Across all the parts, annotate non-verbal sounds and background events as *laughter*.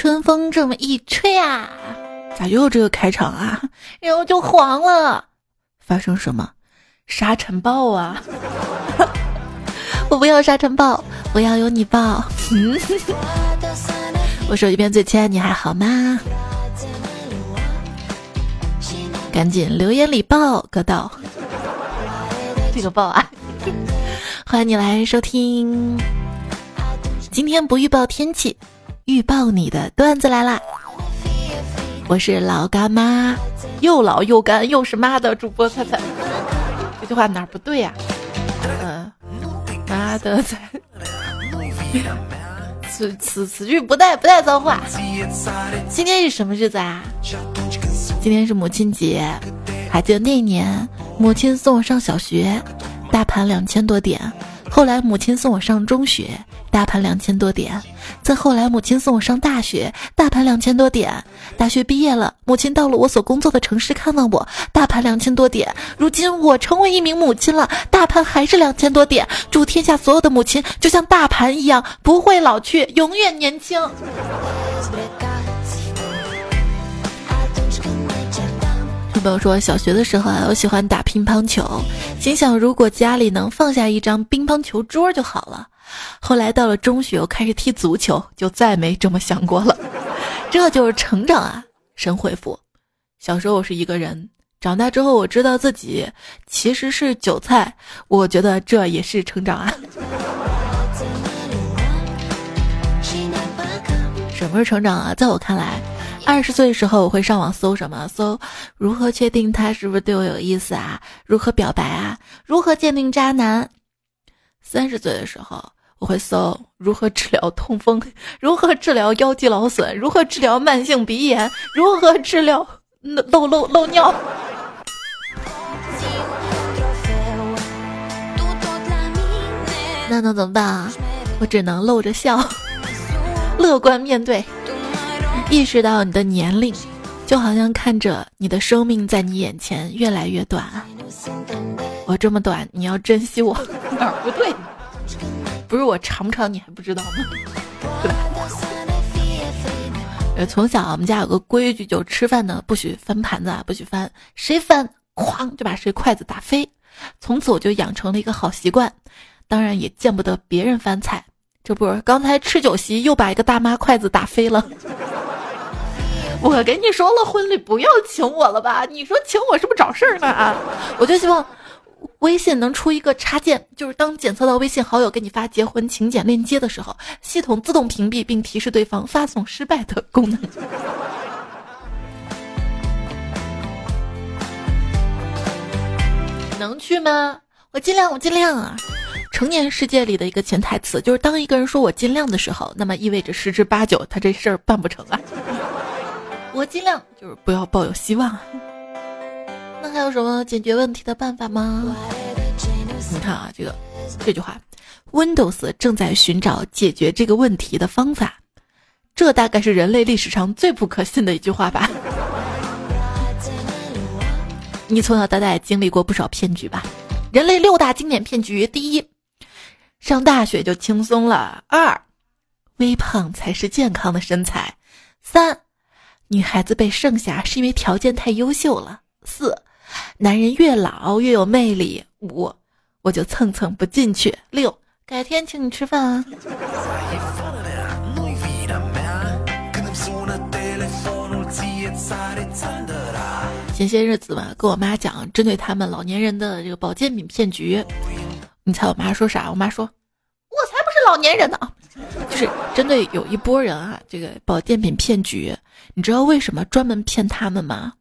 春风这么一吹啊，咋又这个开场啊？然后就黄了，发生什么？沙尘暴啊！*laughs* 我不要沙尘暴，我要有你抱。嗯，*laughs* 我手机边最亲爱，你还好吗？赶紧留言里报个到，这个报啊！*laughs* 欢迎你来收听。今天不预报天气，预报你的段子来啦！我是老干妈，又老又干又是妈的主播菜菜。这句话哪儿不对呀？嗯，妈的在。*laughs* 此此此句不带不带脏话。今天是什么日子啊？今天是母亲节。还记得那年，母亲送我上小学，大盘两千多点。后来母亲送我上中学，大盘两千多点。再后来母亲送我上大学，大盘两千多点。大学毕业了，母亲到了我所工作的城市看望我，大盘两千多点。如今我成为一名母亲了，大盘还是两千多点。祝天下所有的母亲就像大盘一样，不会老去，永远年轻。朋友说，小学的时候啊，我喜欢打乒乓球，心想如果家里能放下一张乒乓球桌就好了。后来到了中学，我开始踢足球，就再没这么想过了。这就是成长啊！神回复：小时候我是一个人，长大之后我知道自己其实是韭菜，我觉得这也是成长啊。什么是成长啊？在我看来。二十岁的时候，我会上网搜什么？搜如何确定他是不是对我有意思啊？如何表白啊？如何鉴定渣男？三十岁的时候，我会搜如何治疗痛风？如何治疗腰肌劳损？如何治疗慢性鼻炎？如何治疗漏漏漏尿？那能怎么办啊？我只能露着笑，乐观面对。意识到你的年龄，就好像看着你的生命在你眼前越来越短。我这么短，你要珍惜我。*laughs* 哪儿不对？不是我尝不尝，你还不知道吗？*laughs* 对吧？呃，从小我们家有个规矩，就吃饭呢不许翻盘子，啊不许翻，谁翻，哐就把谁筷子打飞。从此我就养成了一个好习惯，当然也见不得别人翻菜。这不，刚才吃酒席又把一个大妈筷子打飞了。我跟你说了，婚礼不要请我了吧？你说请我是不是找事儿呢？啊！我就希望微信能出一个插件，就是当检测到微信好友给你发结婚请柬链接的时候，系统自动屏蔽并提示对方发送失败的功能。*laughs* 能去吗？我尽量，我尽量啊！成年世界里的一个潜台词就是，当一个人说我尽量的时候，那么意味着十之八九他这事儿办不成啊。*laughs* 我尽量就是不要抱有希望。那还有什么解决问题的办法吗？你看啊，这个这句话，Windows 正在寻找解决这个问题的方法。这大概是人类历史上最不可信的一句话吧？你从小到大也经历过不少骗局吧？人类六大经典骗局：第一，上大学就轻松了；二，微胖才是健康的身材；三。女孩子被剩下是因为条件太优秀了。四，男人越老越有魅力。五，我就蹭蹭不进去。六，改天请你吃饭啊。前些日子嘛，跟我妈讲针对他们老年人的这个保健品骗局，你猜我妈说啥？我妈说，我才不是老年人呢。就是针对有一波人啊，这个保健品骗局，你知道为什么专门骗他们吗？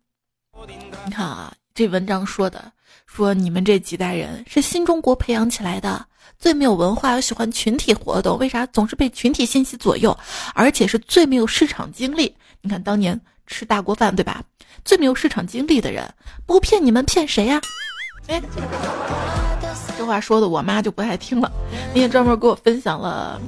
你看啊，这文章说的，说你们这几代人是新中国培养起来的，最没有文化又喜欢群体活动，为啥总是被群体信息左右？而且是最没有市场经历。你看当年吃大锅饭对吧？最没有市场经历的人，不骗你们骗谁呀？哎。这话说的我妈就不爱听了，那天专门给我分享了，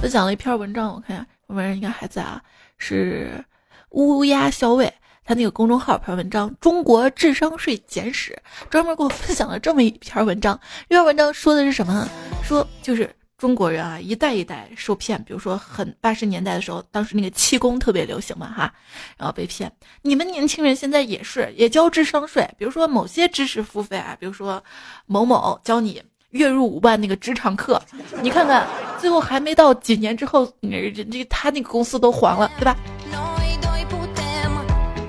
分享了一篇文章，我看下，上面应该还在啊，是乌鸦校尉，他那个公众号篇文章《中国智商税简史》，专门给我分享了这么一篇文章。这篇文章说的是什么？说就是中国人啊，一代一代受骗。比如说，很八十年代的时候，当时那个气功特别流行嘛，哈，然后被骗。你们年轻人现在也是，也交智商税。比如说某些知识付费啊，比如说某某教你月入五万那个职场课，你看看，最后还没到几年之后，人这他那个公司都黄了，对吧？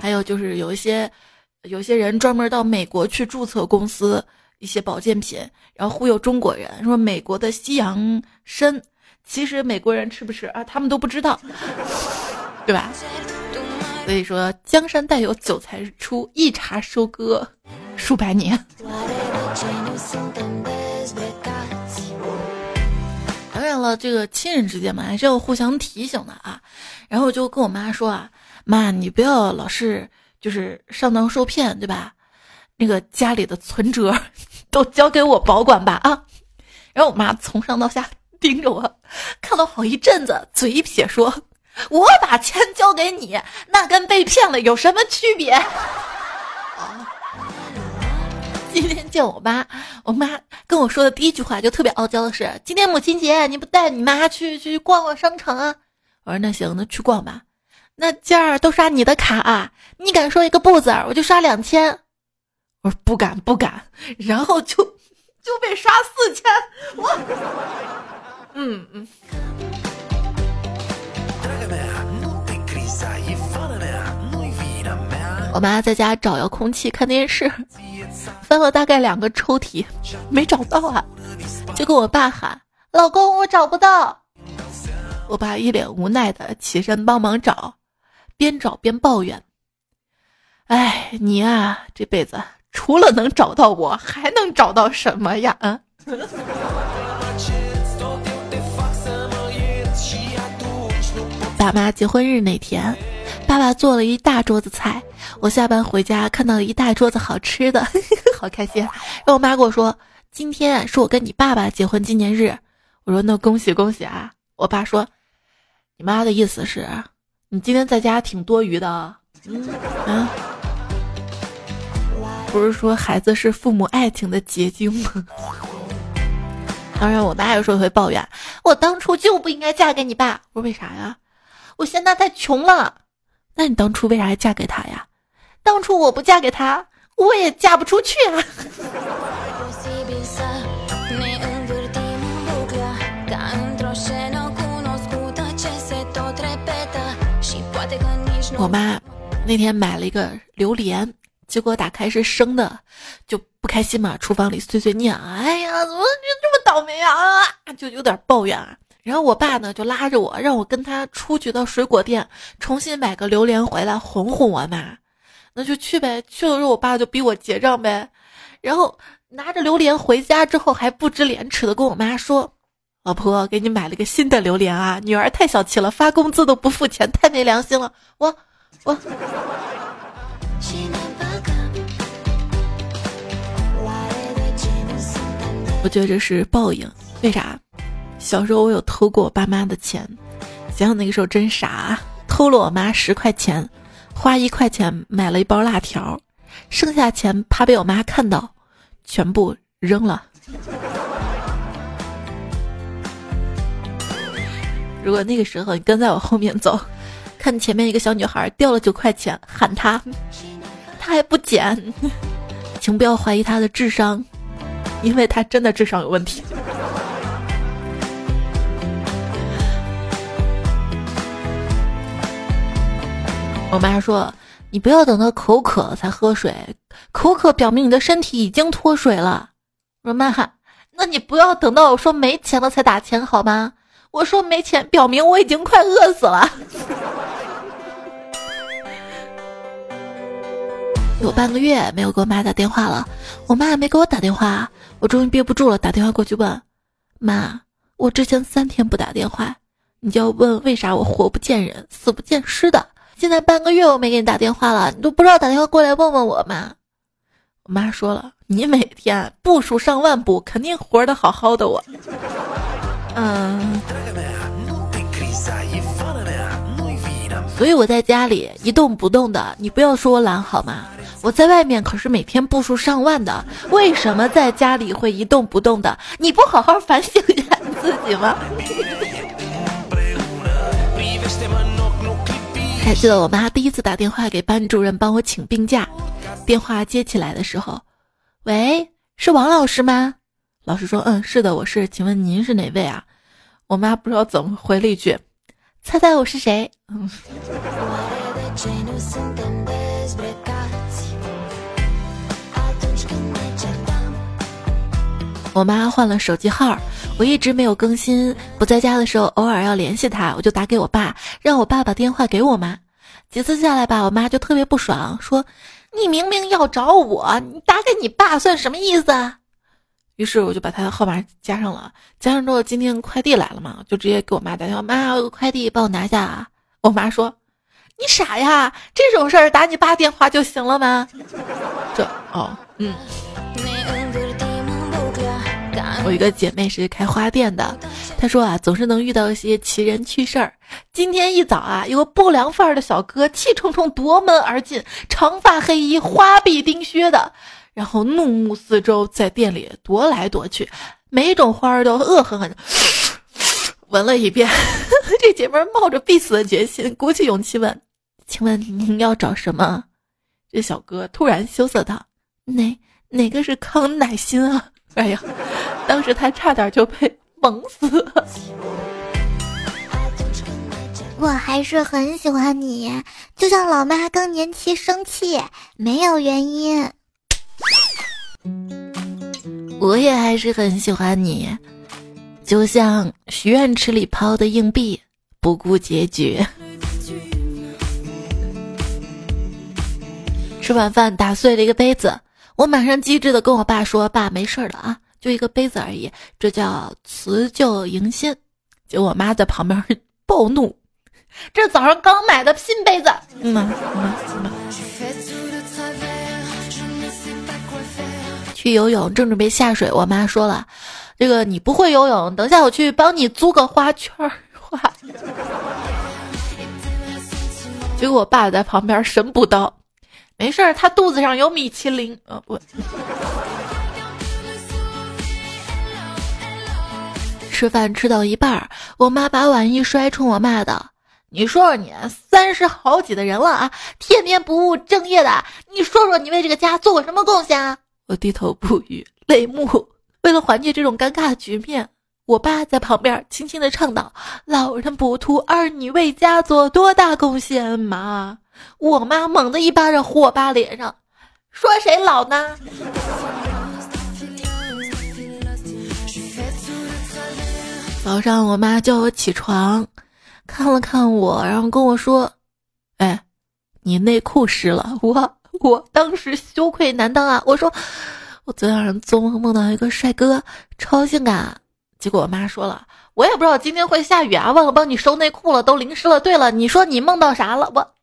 还有就是有一些，有些人专门到美国去注册公司一些保健品，然后忽悠中国人说美国的西洋参，其实美国人吃不吃啊？他们都不知道，*laughs* 对吧？所以说江山代有韭菜出，一茬收割数百年。当然了，这个亲人之间嘛，还是要互相提醒的啊。然后我就跟我妈说啊。妈，你不要老是就是上当受骗，对吧？那个家里的存折 *laughs* 都交给我保管吧，啊！然后我妈从上到下盯着我，看了好一阵子，嘴一撇说：“我把钱交给你，那跟被骗了有什么区别？*laughs* ”！今天见我妈，我妈跟我说的第一句话就特别傲娇的是：“今天母亲节，你不带你妈去去逛逛商场啊？”我说：“那行，那去逛吧。”那件儿都刷你的卡啊！你敢说一个不字儿，我就刷两千。我说不敢不敢，然后就就被刷四千。我，嗯嗯。我妈在家找遥控器看电视，翻了大概两个抽屉，没找到啊，就跟我爸喊：“老公，我找不到。”我爸一脸无奈的起身帮忙找。边找边抱怨：“哎，你啊，这辈子除了能找到我，还能找到什么呀？”嗯。*laughs* 爸妈结婚日那天，爸爸做了一大桌子菜，我下班回家看到一大桌子好吃的，*laughs* 好开心。然后我妈跟我说：“今天是我跟你爸爸结婚纪念日。”我说：“那恭喜恭喜啊！”我爸说：“你妈的意思是？”你今天在家挺多余的啊，啊，不是说孩子是父母爱情的结晶吗？当然，我妈有时候会抱怨，我当初就不应该嫁给你爸。我说为啥呀？我现在太穷了。那你当初为啥要嫁给他呀？当初我不嫁给他，我也嫁不出去啊。我妈那天买了一个榴莲，结果打开是生的，就不开心嘛。厨房里碎碎念，哎呀，怎么就这么倒霉啊？就有点抱怨啊。然后我爸呢就拉着我，让我跟他出去到水果店重新买个榴莲回来哄哄我妈。那就去呗。去了之后，我爸就逼我结账呗。然后拿着榴莲回家之后，还不知廉耻的跟我妈说。老婆给你买了个新的榴莲啊！女儿太小气了，发工资都不付钱，太没良心了。我，我我觉得这是报应。为啥？小时候我有偷过我爸妈的钱，想想那个时候真傻，偷了我妈十块钱，花一块钱买了一包辣条，剩下钱怕被我妈看到，全部扔了。如果那个时候你跟在我后面走，看前面一个小女孩掉了九块钱，喊她，她还不捡，*laughs* 请不要怀疑她的智商，因为她真的智商有问题。*laughs* 我妈说：“你不要等到口渴才喝水，口渴表明你的身体已经脱水了。”我说：“妈，那你不要等到我说没钱了才打钱好吗？”我说没钱，表明我已经快饿死了。有半个月没有给我妈打电话了，我妈也没给我打电话，我终于憋不住了，打电话过去问妈：“我之前三天不打电话，你就要问为啥我活不见人，死不见尸的？现在半个月我没给你打电话了，你都不知道打电话过来问问我吗？”我妈说了：“你每天步数上万步，肯定活得好好的。”我，嗯。所以我在家里一动不动的，你不要说我懒好吗？我在外面可是每天步数上万的，为什么在家里会一动不动的？你不好好反省一下自己吗？还记得我妈第一次打电话给班主任帮我请病假，电话接起来的时候，喂，是王老师吗？老师说，嗯，是的，我是，请问您是哪位啊？我妈不知道怎么回了一句，猜猜我是谁？嗯。我妈换了手机号，我一直没有更新。不在家的时候，偶尔要联系她，我就打给我爸，让我爸把电话给我妈。几次下来吧，我妈就特别不爽，说：“你明明要找我，你打给你爸算什么意思？”啊？于是我就把他的号码加上了。加上之后，今天快递来了嘛，就直接给我妈打电话：“妈，快递，帮我拿下。”啊。”我妈说：“你傻呀，这种事儿打你爸电话就行了吗？”这哦，嗯。我一个姐妹是开花店的，她说啊，总是能遇到一些奇人趣事儿。今天一早啊，有个不良范儿的小哥气冲冲夺门而进，长发黑衣，花臂钉靴的，然后怒目四周，在店里踱来踱去，每种花儿都恶狠狠的闻了一遍。*laughs* 这姐妹冒着必死的决心，鼓起勇气问：“请问您要找什么？”这小哥突然羞涩道：“哪哪个是康乃馨啊？” *laughs* 哎呀，当时他差点就被萌死了。我还是很喜欢你，就像老妈更年期生气，没有原因。我也还是很喜欢你，就像许愿池里抛的硬币，不顾结局。吃晚饭打碎了一个杯子。我马上机智的跟我爸说：“爸，没事的啊，就一个杯子而已，这叫辞旧迎新。”结果我妈在旁边 *laughs* 暴怒：“这早上刚买的新杯子。”嗯去游泳正准备下水，我妈说了：“这个你不会游泳，等下我去帮你租个花圈花。”结果我爸在旁边神补刀。没事儿，他肚子上有米其林。呃，不。吃饭吃到一半，我妈把碗一摔，冲我骂道：“你说说你，三十好几的人了啊，天天不务正业的，你说说你为这个家做过什么贡献啊？”我低头不语，泪目。为了缓解这种尴尬的局面，我爸在旁边轻轻的唱道：“老人不图儿女为家做多大贡献嘛。”我妈猛地一巴掌呼我爸脸上，说谁老呢？早上我妈叫我起床，看了看我，然后跟我说：“哎，你内裤湿了。”我我当时羞愧难当啊！我说我昨天晚上做梦梦到一个帅哥，超性感。结果我妈说了，我也不知道今天会下雨啊，忘了帮你收内裤了，都淋湿了。对了，你说你梦到啥了？我。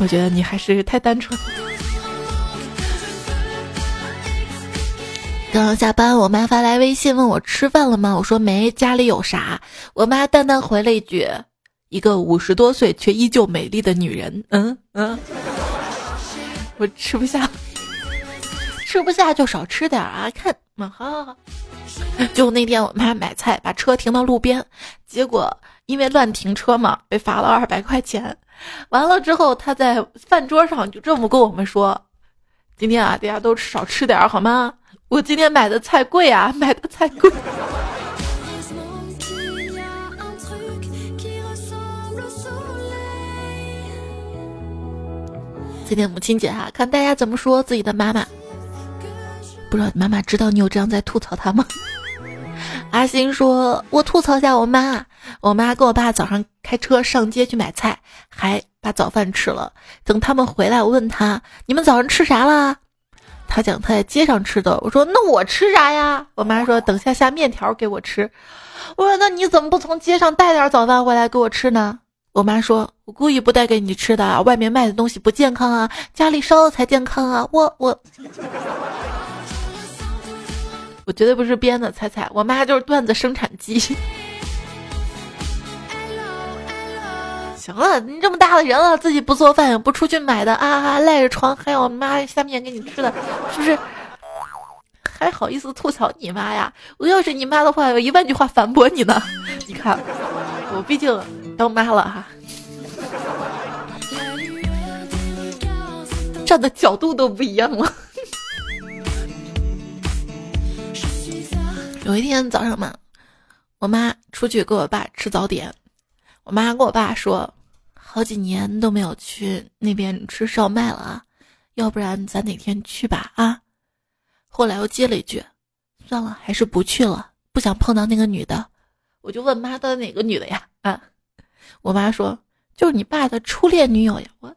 我觉得你还是太单纯。刚刚下班，我妈发来微信问我吃饭了吗？我说没，家里有啥？我妈淡淡回了一句：“一个五十多岁却依旧美丽的女人。”嗯嗯，我吃不下，吃不下就少吃点啊！看，嗯，好好好。就那天我妈买菜，把车停到路边，结果因为乱停车嘛，被罚了二百块钱。*laughs* 完了之后，他在饭桌上就这么跟我们说：“今天啊，大家都少吃点好吗？我今天买的菜贵啊，买的菜贵。*laughs* ”今天母亲节哈，看大家怎么说自己的妈妈。不知道妈妈知道你有这样在吐槽她吗？阿星说：“我吐槽一下我妈，我妈跟我爸早上开车上街去买菜，还把早饭吃了。等他们回来，我问他：你们早上吃啥啦？他讲他在街上吃的。我说：那我吃啥呀？我妈说：等下下面条给我吃。我说：那你怎么不从街上带点早饭回来给我吃呢？我妈说：我故意不带给你吃的，外面卖的东西不健康啊，家里烧的才健康啊。我我。”我绝对不是编的，猜猜，我妈就是段子生产机。行了，你这么大的人了，自己不做饭也不出去买的啊，赖着床还有妈下面给你吃的，是不是？还好意思吐槽你妈呀？我要是你妈的话，有一万句话反驳你呢。你看，我毕竟当妈了哈，站的角度都不一样了。有一天早上嘛，我妈出去给我爸吃早点，我妈跟我爸说，好几年都没有去那边吃烧麦了啊，要不然咱哪天去吧啊？后来又接了一句：“算了，还是不去了，不想碰到那个女的。”我就问妈：“到底哪个女的呀？”啊，我妈说：“就是你爸的初恋女友呀。”我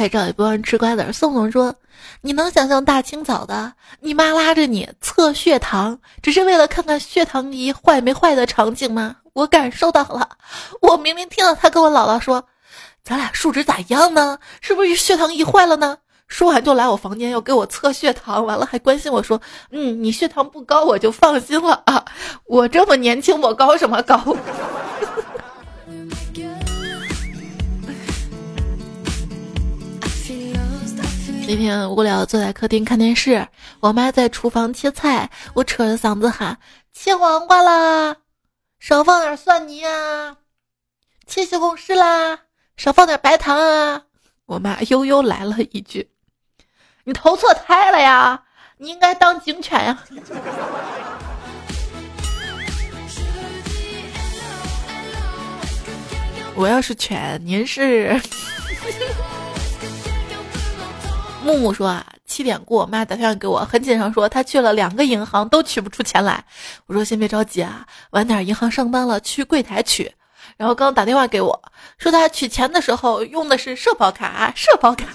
拍照也不让人吃瓜子。宋总说：“你能想象大清早的，你妈拉着你测血糖，只是为了看看血糖仪坏没坏的场景吗？”我感受到了，我明明听到他跟我姥姥说。咱俩数值咋样呢？是不是血糖仪坏了呢？说完就来我房间要给我测血糖，完了还关心我说：“嗯，你血糖不高，我就放心了啊。”我这么年轻，我高什么高？那天无聊坐在客厅看电视，我妈在厨房切菜，我扯着嗓子喊：“切黄瓜啦，少放点蒜泥啊，切西红柿啦。”少放点白糖啊！我妈悠悠来了一句：“你投错胎了呀！你应该当警犬呀！”我要是犬，您是？木木说啊，七点过，妈打电话给我，很紧张，说她去了两个银行都取不出钱来。我说先别着急啊，晚点银行上班了去柜台取。然后刚打电话给我，说他取钱的时候用的是社保卡，社保卡。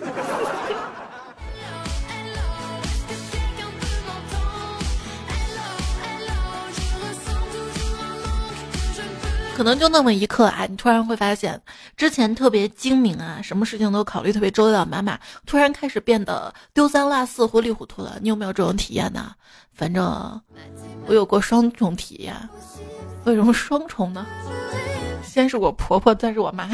可能就那么一刻啊，你突然会发现，之前特别精明啊，什么事情都考虑特别周到，妈妈突然开始变得丢三落四、糊里糊涂了。你有没有这种体验呢？反正我有过双重体验。为什么双重呢？先是我婆婆，再是我妈。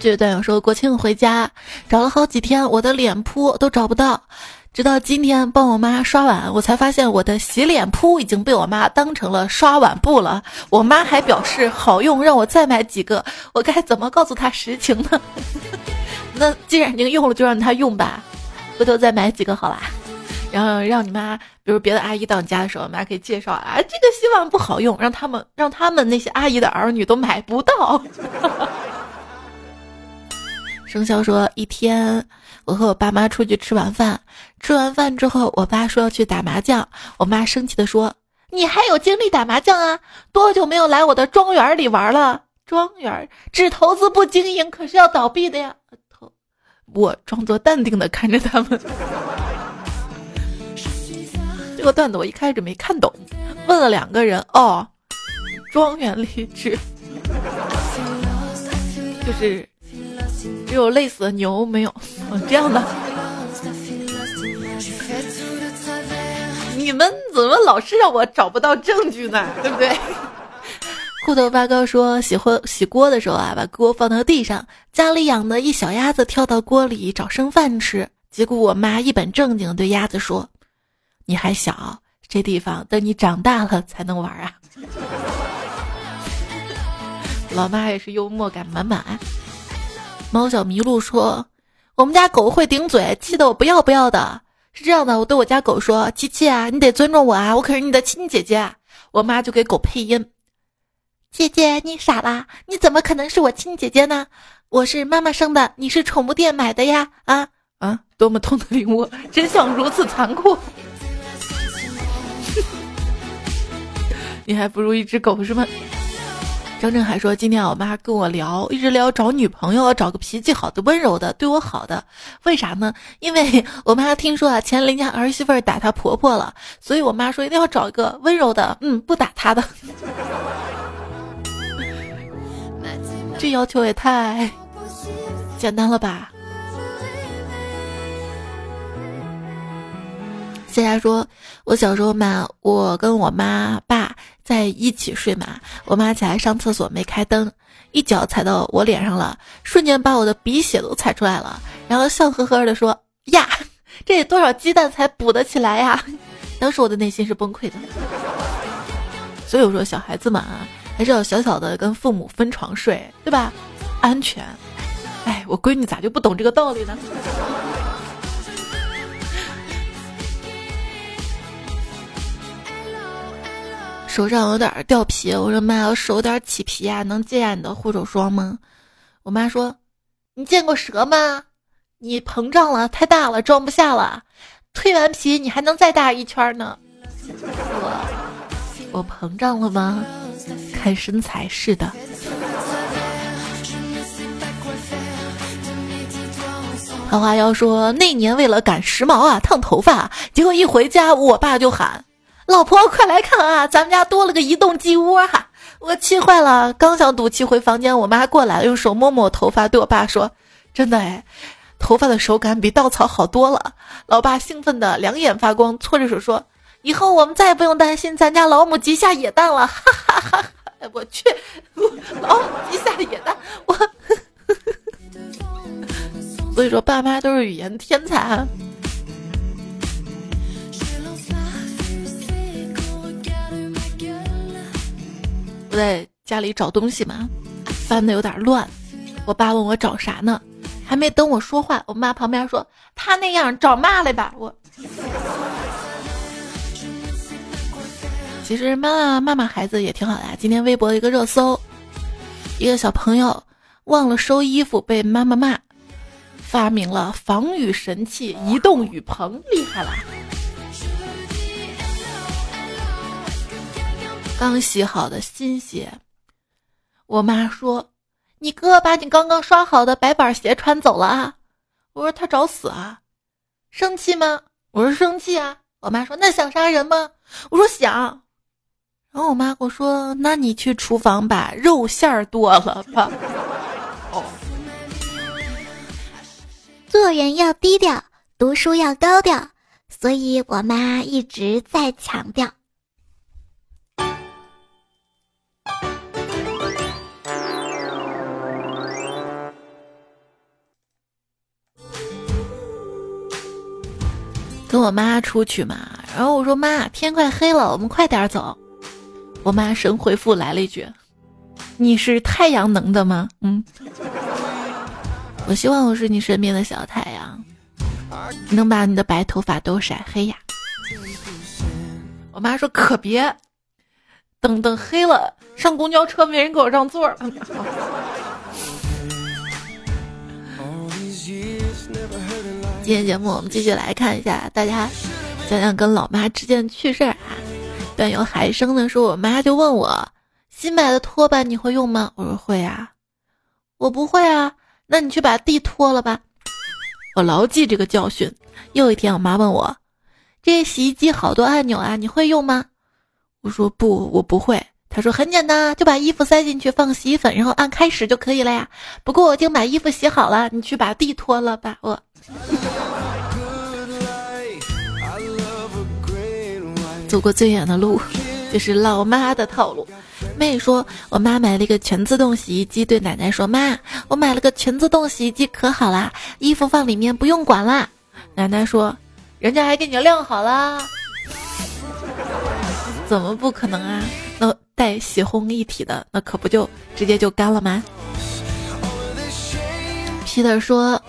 这段友说国庆回家找了好几天，我的脸扑都找不到，直到今天帮我妈刷碗，我才发现我的洗脸扑已经被我妈当成了刷碗布了。我妈还表示好用，让我再买几个。我该怎么告诉她实情呢？*laughs* 那既然已经用了，就让她用吧，回头再买几个好啦。然后让你妈，比如别的阿姨到你家的时候，妈可以介绍啊，这个洗碗不好用，让他们让他们那些阿姨的儿女都买不到。生肖说，一天我和我爸妈出去吃晚饭，吃完饭之后，我爸说要去打麻将，我妈生气的说：“你还有精力打麻将啊？多久没有来我的庄园里玩了？庄园只投资不经营，可是要倒闭的呀！”我装作淡定的看着他们。这个段子我一开始没看懂，问了两个人哦，庄园里只 *laughs* 就是只有累死的牛没有这样的。你们怎么老是让我找不到证据呢？对不对？*laughs* 裤头发哥说洗锅洗锅的时候啊，把锅放到地上，家里养的一小鸭子跳到锅里找剩饭吃，结果我妈一本正经对鸭子说。你还小，这地方等你长大了才能玩啊！*laughs* 老妈也是幽默感满满。猫小麋鹿说：“我们家狗会顶嘴，气得我不要不要的。”是这样的，我对我家狗说：“七七啊，你得尊重我啊，我可是你的亲姐姐。”我妈就给狗配音：“姐姐，你傻啦？你怎么可能是我亲姐姐呢？我是妈妈生的，你是宠物店买的呀！啊啊，多么痛的领悟，真相如此残酷。*laughs* ”你还不如一只狗是吗？张震还说今天我妈跟我聊，一直聊找女朋友，找个脾气好的、温柔的、对我好的。为啥呢？因为我妈听说啊，前邻家儿媳妇打她婆婆了，所以我妈说一定要找一个温柔的，*laughs* 嗯，不打她的。*laughs* 这要求也太简单了吧？大家说：“我小时候嘛，我跟我妈爸在一起睡嘛，我妈起来上厕所没开灯，一脚踩到我脸上了，瞬间把我的鼻血都踩出来了，然后笑呵呵的说：呀，这得多少鸡蛋才补得起来呀？*laughs* 当时我的内心是崩溃的。所以我说，小孩子嘛，还是要小小的跟父母分床睡，对吧？安全。哎，我闺女咋就不懂这个道理呢？”手上有点掉皮，我说妈，我手有点起皮呀，能借下你的护手霜吗？我妈说，你见过蛇吗？你膨胀了，太大了，装不下了。蜕完皮，你还能再大一圈呢。我我膨胀了吗？看身材是的。花花妖说，那年为了赶时髦啊，烫头发，结果一回家，我爸就喊。老婆，快来看啊！咱们家多了个移动鸡窝哈！我气坏了，刚想赌气回房间，我妈过来了，用手摸摸我头发，对我爸说：“真的哎，头发的手感比稻草好多了。”老爸兴奋的两眼发光，搓着手说：“以后我们再也不用担心咱家老母鸡下野蛋了！”哈哈哈！我去，老母鸡下野蛋，我，*laughs* 所以说爸妈都是语言天才。在家里找东西嘛，翻的有点乱。我爸问我找啥呢，还没等我说话，我妈旁边说：“他那样找骂来吧。”我其实妈妈骂骂孩子也挺好的。今天微博一个热搜，一个小朋友忘了收衣服被妈妈骂，发明了防雨神器移动雨棚，厉害了。刚洗好的新鞋，我妈说：“你哥把你刚刚刷好的白板鞋穿走了啊！”我说：“他找死啊！”生气吗？我说：“生气啊！”我妈说：“那想杀人吗？”我说：“想。”然后我妈跟我说：“那你去厨房把肉馅儿剁了吧。”哦，做人要低调，读书要高调，所以我妈一直在强调。跟我妈出去嘛，然后我说妈，天快黑了，我们快点走。我妈神回复来了一句：“你是太阳能的吗？”嗯，*laughs* 我希望我是你身边的小太阳，能把你的白头发都晒黑呀。我妈说可别，等等黑了上公交车没人给我让座了。*laughs* 今天节目我们继续来看一下，大家讲讲跟老妈之间的趣事儿啊。段友海生的说，我妈就问我，新买的拖把你会用吗？我说会啊。我不会啊，那你去把地拖了吧。我牢记这个教训。又一天，我妈问我，这洗衣机好多按钮啊，你会用吗？我说不，我不会。他说很简单，就把衣服塞进去，放洗衣粉，然后按开始就可以了呀。不过我已经把衣服洗好了，你去把地拖了吧。我。走过最远的路，就是老妈的套路。妹说，我妈买了一个全自动洗衣机，对奶奶说：“妈，我买了个全自动洗衣机，可好啦，衣服放里面不用管啦。”奶奶说：“人家还给你晾好啦。”怎么不可能啊？带洗烘一体的，那可不就直接就干了吗？Peter 说。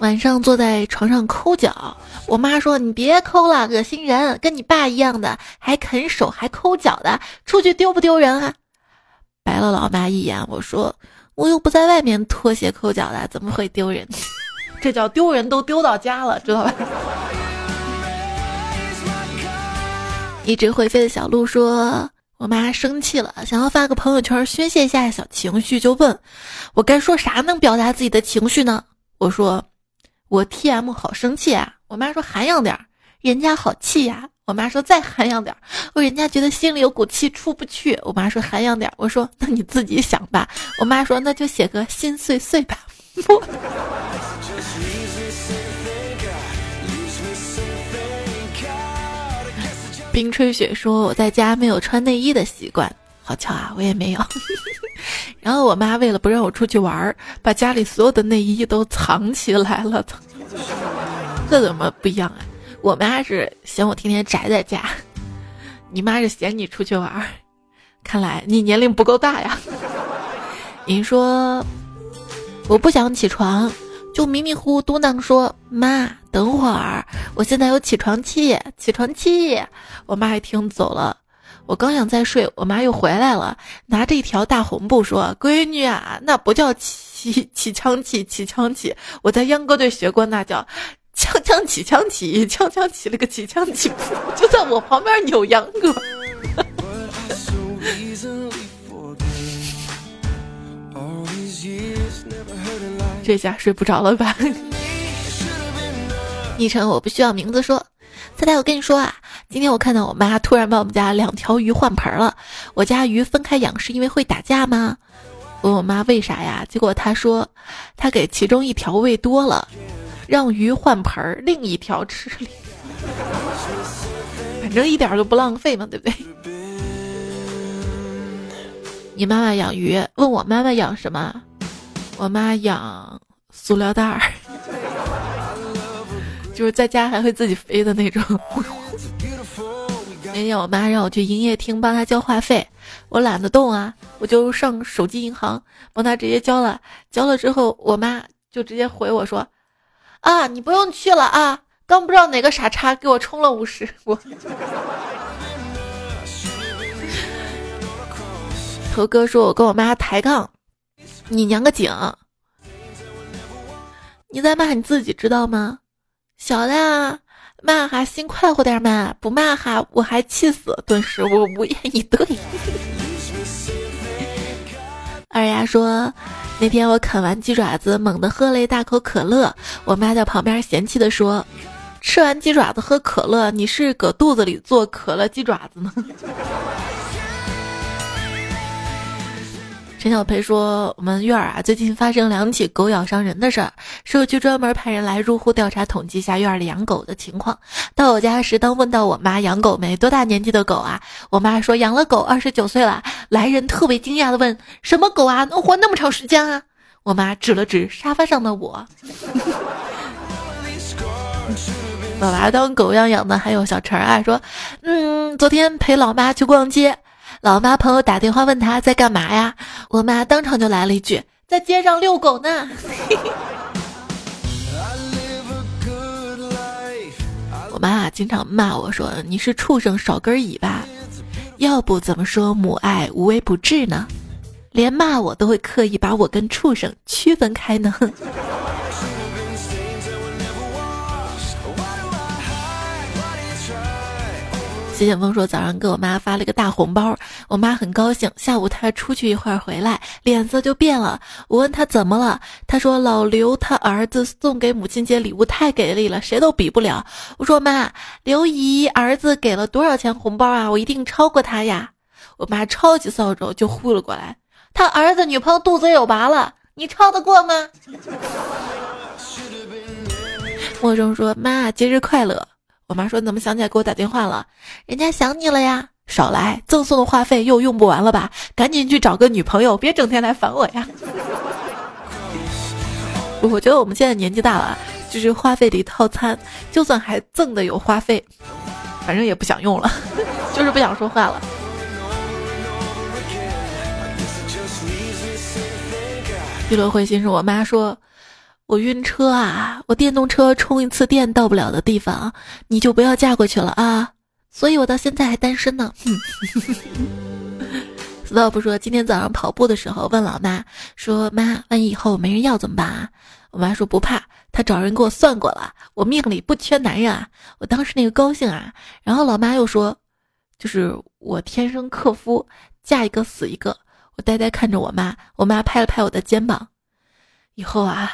晚上坐在床上抠脚，我妈说：“你别抠了，恶心人，跟你爸一样的，还啃手还抠脚的，出去丢不丢人啊？”白了老妈一眼，我说：“我又不在外面脱鞋抠脚的，怎么会丢人？*laughs* 这叫丢人都丢到家了，知道吧？”一直会飞的小鹿说：“我妈生气了，想要发个朋友圈宣泄一下小情绪，就问我该说啥能表达自己的情绪呢？”我说。我 T M 好生气啊！我妈说涵养点儿，人家好气呀。我妈说再涵养点儿，我人家觉得心里有股气出不去。我妈说涵养点儿，我说那你自己想吧。我妈说那就写个心碎碎吧。*laughs* 冰吹雪说我在家没有穿内衣的习惯，好巧啊，我也没有。*laughs* 然后我妈为了不让我出去玩，把家里所有的内衣都藏起来了。*laughs* 这怎么不一样啊？我妈是嫌我天天宅在家，你妈是嫌你出去玩。看来你年龄不够大呀。*laughs* 你说我不想起床。就迷迷糊糊嘟囔说：“妈，等会儿，我现在有起床气，起床气。”我妈一听走了。我刚想再睡，我妈又回来了，拿着一条大红布说：“闺女啊，那不叫起起枪起起枪起，我在秧歌队学过，那叫枪枪起枪起，枪枪起了个起枪起，就在我旁边扭秧歌。”这下睡不着了吧？*laughs* 昵称我不需要名字说，猜猜我跟你说啊，今天我看到我妈突然把我们家两条鱼换盆了。我家鱼分开养是因为会打架吗？问我妈为啥呀？结果她说，她给其中一条喂多了，让鱼换盆儿，另一条吃。反正一点都不浪费嘛，对不对？你妈妈养鱼，问我妈妈养什么？我妈养塑料袋儿，*laughs* 就是在家还会自己飞的那种。*laughs* 那天我妈让我去营业厅帮她交话费，我懒得动啊，我就上手机银行帮她直接交了。交了之后，我妈就直接回我说：“啊，你不用去了啊，刚不知道哪个傻叉给我充了五十。”我。头哥说：“我跟我妈抬杠。”你娘个井！你在骂你自己知道吗？小的啊骂哈心快活点嘛，不骂哈我还气死！顿时我无言以对。二丫说，那天我啃完鸡爪子，猛地喝了一大口可乐，我妈在旁边嫌弃的说：“吃完鸡爪子喝可乐，你是搁肚子里做可乐鸡爪子呢？”陈小培说：“我们院儿啊，最近发生两起狗咬伤人的事儿，社区专门派人来入户调查统计一下院里养狗的情况。到我家时，当问到我妈养狗没，多大年纪的狗啊？我妈说养了狗二十九岁了。来人特别惊讶的问：什么狗啊，能活那么长时间啊？我妈指了指沙发上的我，把娃当狗样养的还有小陈啊，说：嗯，昨天陪老妈去逛街。”老妈朋友打电话问他在干嘛呀？我妈当场就来了一句：“在街上遛狗呢。*laughs* ”我妈啊，经常骂我说：“你是畜生，少根尾巴。”要不怎么说母爱无微不至呢？连骂我都会刻意把我跟畜生区分开呢。*laughs* 谢谢峰说早上给我妈发了个大红包，我妈很高兴。下午她出去一会儿回来，脸色就变了。我问她怎么了，她说老刘他儿子送给母亲节礼物太给力了，谁都比不了。我说妈，刘姨儿子给了多少钱红包啊？我一定超过他呀！我妈超级扫帚就呼了过来，他儿子女朋友肚子有娃了，你超得过吗？*laughs* 莫中说妈节日快乐。我妈说：“怎么想起来给我打电话了？人家想你了呀！少来，赠送的话费又用不完了吧？赶紧去找个女朋友，别整天来烦我呀！” *laughs* 我觉得我们现在年纪大了，就是话费里套餐，就算还赠的有话费，反正也不想用了，*laughs* 就是不想说话了。一乐会心是我妈说。我晕车啊！我电动车充一次电到不了的地方，你就不要嫁过去了啊！所以我到现在还单身呢。死道不说，今天早上跑步的时候问老妈说：“妈，万一以后没人要怎么办啊？”我妈说：“不怕，她找人给我算过了，我命里不缺男人啊！”我当时那个高兴啊！然后老妈又说：“就是我天生克夫，嫁一个死一个。”我呆呆看着我妈，我妈拍了拍我的肩膀：“以后啊。”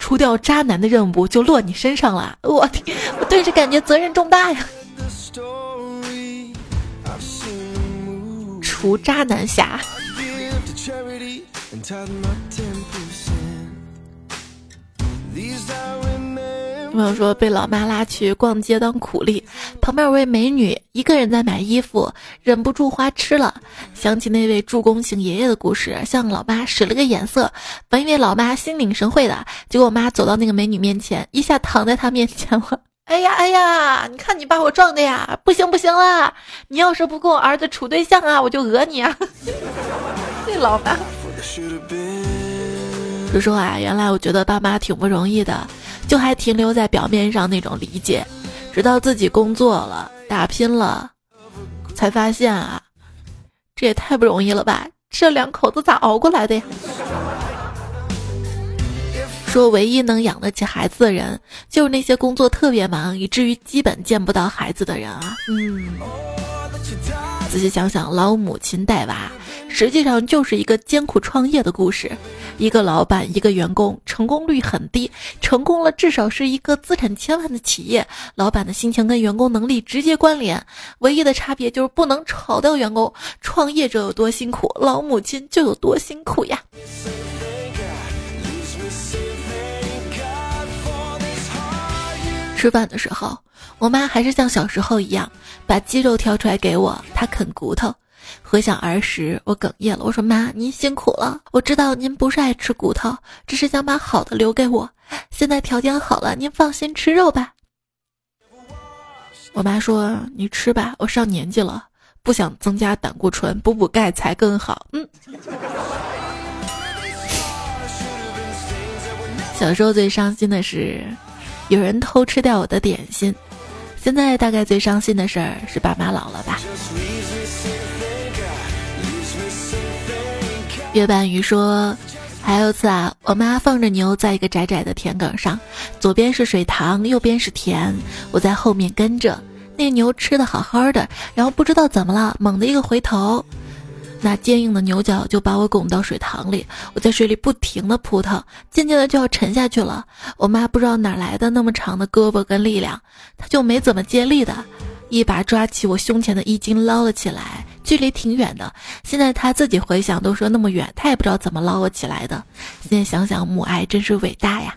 除掉渣男的任务就落你身上了，我天，我顿时感觉责任重大呀！除渣男侠。朋友说被老妈拉去逛街当苦力，旁边有位美女一个人在买衣服，忍不住花痴了。想起那位助攻型爷爷的故事，向老妈使了个眼色，本以为老妈心领神会的，结果我妈走到那个美女面前，一下躺在她面前了。哎呀哎呀，你看你把我撞的呀，不行不行啦！你要是不跟我儿子处对象啊，我就讹你啊！*laughs* 这老妈。说实话，原来我觉得爸妈挺不容易的。就还停留在表面上那种理解，直到自己工作了、打拼了，才发现啊，这也太不容易了吧！这两口子咋熬过来的呀？说唯一能养得起孩子的人，就是那些工作特别忙，以至于基本见不到孩子的人啊。嗯，仔细想想，老母亲带娃。实际上就是一个艰苦创业的故事，一个老板，一个员工，成功率很低，成功了至少是一个资产千万的企业。老板的心情跟员工能力直接关联，唯一的差别就是不能炒掉员工。创业者有多辛苦，老母亲就有多辛苦呀。吃饭的时候，我妈还是像小时候一样，把鸡肉挑出来给我，她啃骨头。回想儿时，我哽咽了。我说：“妈，您辛苦了。我知道您不是爱吃骨头，只是想把好的留给我。现在条件好了，您放心吃肉吧。”我妈说：“你吃吧，我上年纪了，不想增加胆固醇，补补钙才更好。”嗯。小时候最伤心的是，有人偷吃掉我的点心。现在大概最伤心的事儿是爸妈老了吧。月半鱼说：“还有次啊，我妈放着牛在一个窄窄的田埂上，左边是水塘，右边是田，我在后面跟着。那牛吃的好好的，然后不知道怎么了，猛地一个回头，那坚硬的牛角就把我拱到水塘里。我在水里不停的扑腾，渐渐的就要沉下去了。我妈不知道哪来的那么长的胳膊跟力量，她就没怎么借力的。”一把抓起我胸前的衣襟捞了起来，距离挺远的。现在她自己回想都说那么远，她也不知道怎么捞我起来的。现在想想，母爱真是伟大呀。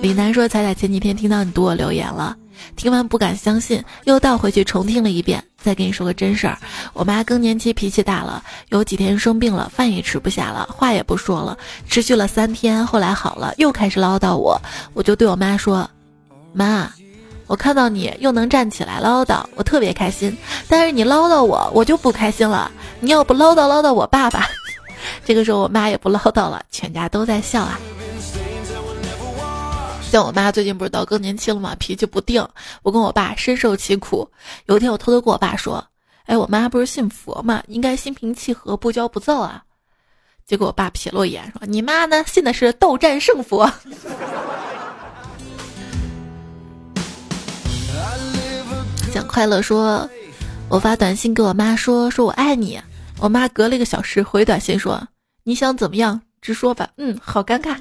李楠说：“彩彩前几天听到你读我留言了，听完不敢相信，又倒回去重听了一遍。再跟你说个真事儿，我妈更年期脾气大了，有几天生病了，饭也吃不下了，话也不说了，持续了三天，后来好了，又开始唠叨我，我就对我妈说，妈。”我看到你又能站起来唠叨，我特别开心。但是你唠叨我，我就不开心了。你要不唠叨唠叨我爸爸，*laughs* 这个时候我妈也不唠叨了，全家都在笑啊。像我妈最近不是到更年期了吗？脾气不定，我跟我爸深受其苦。有一天我偷偷跟我爸说：“哎，我妈不是信佛吗？应该心平气和，不骄不躁啊。”结果我爸瞥了我一眼说：“你妈呢？信的是斗战胜佛。*laughs* ”想快乐说，我发短信给我妈说说我爱你，我妈隔了一个小时回短信说你想怎么样，直说吧。嗯，好尴尬。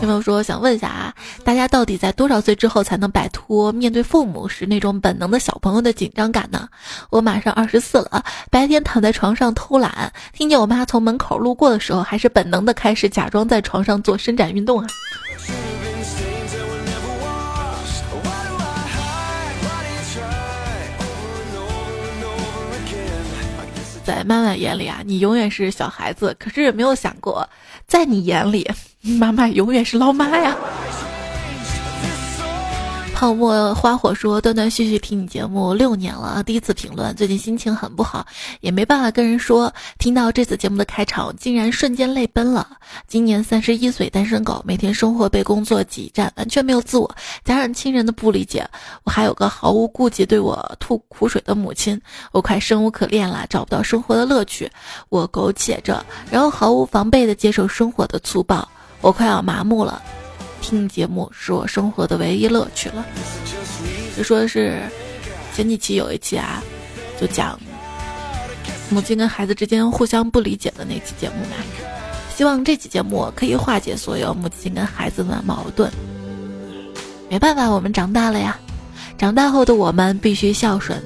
有朋友说想问一下啊，大家到底在多少岁之后才能摆脱面对父母时那种本能的小朋友的紧张感呢？我马上二十四了，白天躺在床上偷懒，听见我妈从门口路过的时候，还是本能的开始假装在床上做伸展运动啊。在妈妈眼里啊，你永远是小孩子。可是也没有想过，在你眼里，妈妈永远是老妈呀。泡沫花火说：断断续续听你节目六年了，第一次评论，最近心情很不好，也没办法跟人说。听到这次节目的开场，竟然瞬间泪奔了。今年三十一岁，单身狗，每天生活被工作挤占，完全没有自我，加上亲人的不理解，我还有个毫无顾忌对我吐苦水的母亲，我快生无可恋了，找不到生活的乐趣。我苟且着，然后毫无防备的接受生活的粗暴，我快要麻木了。听节目是我生活的唯一乐趣了。就说是前几期有一期啊，就讲母亲跟孩子之间互相不理解的那期节目嘛。希望这期节目可以化解所有母亲跟孩子的矛盾。没办法，我们长大了呀。长大后的我们必须孝顺，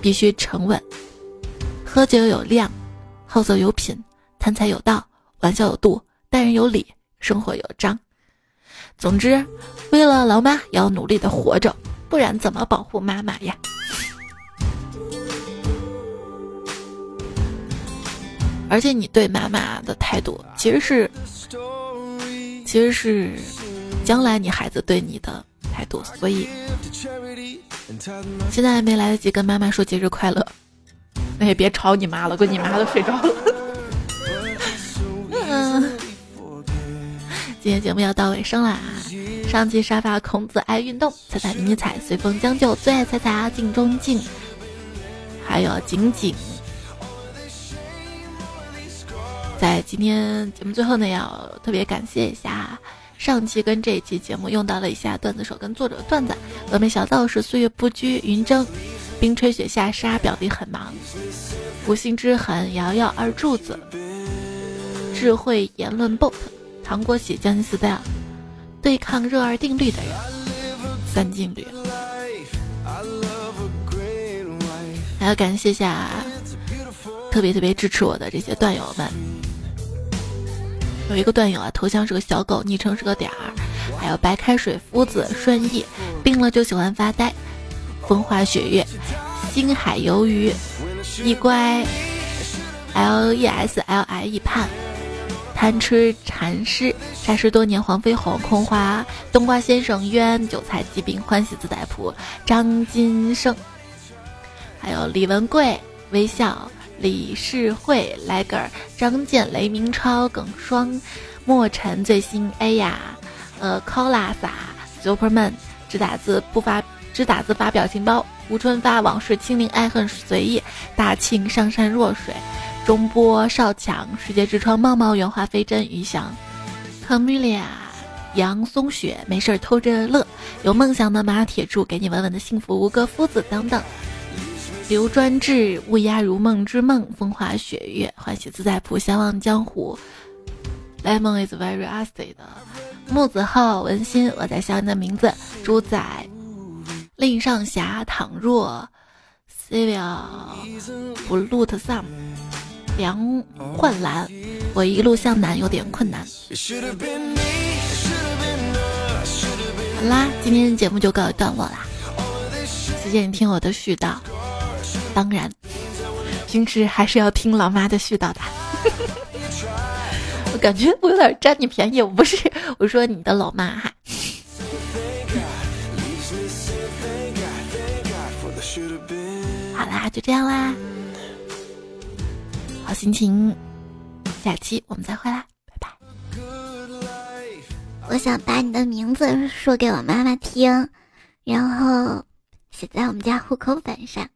必须沉稳，喝酒有量，好色有品，贪财有道，玩笑有度，待人有礼，生活有章。总之，为了老妈也要努力的活着，不然怎么保护妈妈呀？而且你对妈妈的态度，其实是，其实是，将来你孩子对你的态度。所以，现在还没来得及跟妈妈说节日快乐，那也别吵你妈了，估计你妈都睡着了。今天节目要到尾声啦。上期沙发孔子爱运动，彩彩迷你彩随风将就，最爱彩彩啊，静中静，还有景景。在今天节目最后呢，要特别感谢一下上期跟这一期节目用到了一下段子手跟作者段子。峨眉小道士岁月不居，云蒸，冰吹雪下沙，表弟很忙，无心之痕，瑶瑶二柱子，智慧言论 bot，糖果喜江西 style，对抗热二定律的人，三定律，还要感谢下特别特别支持我的这些段友们。有一个段友啊，头像是个小狗，昵称是个点儿，还有白开水夫子顺义，病了就喜欢发呆，风花雪月，星海鱿鱼，一乖 L E S L I E 盼，贪吃禅师，霎时多年黄飞鸿，空花冬瓜先生冤，韭菜疾病欢喜自在谱，张金胜，还有李文贵微笑。李世慧、莱格尔、张健、雷明超、耿双、莫尘、最新 A 呀，呃，Colasa、Superman 只打字不发，只打字发表情包。吴春发、往事清零，爱恨随意。大庆、上善若水，中波、少强、世界之窗、茂茂、原话飞真、余翔、Camelia、杨松雪，没事偷着乐。有梦想的马铁柱，给你稳稳的幸福。吴哥夫子等等。刘专志，乌鸦如梦之梦，风花雪月，欢喜自在谱，相望江湖。Lemon is very acid。木子浩，文心，我在想你的名字。猪仔，令上侠，倘若 Civil Blue Sun，梁焕兰，我一路向南有点困难。好啦，今天的节目就告一段落啦，谢谢你听我的絮叨。当然，平时还是要听老妈的絮叨的。*laughs* 我感觉我有点占你便宜，我不是 *laughs* 我说你的老妈哈。好啦，就这样啦，心情，下期我们再会啦，拜拜。我想把你的名字说给我妈妈听，然后写在我们家户口本上。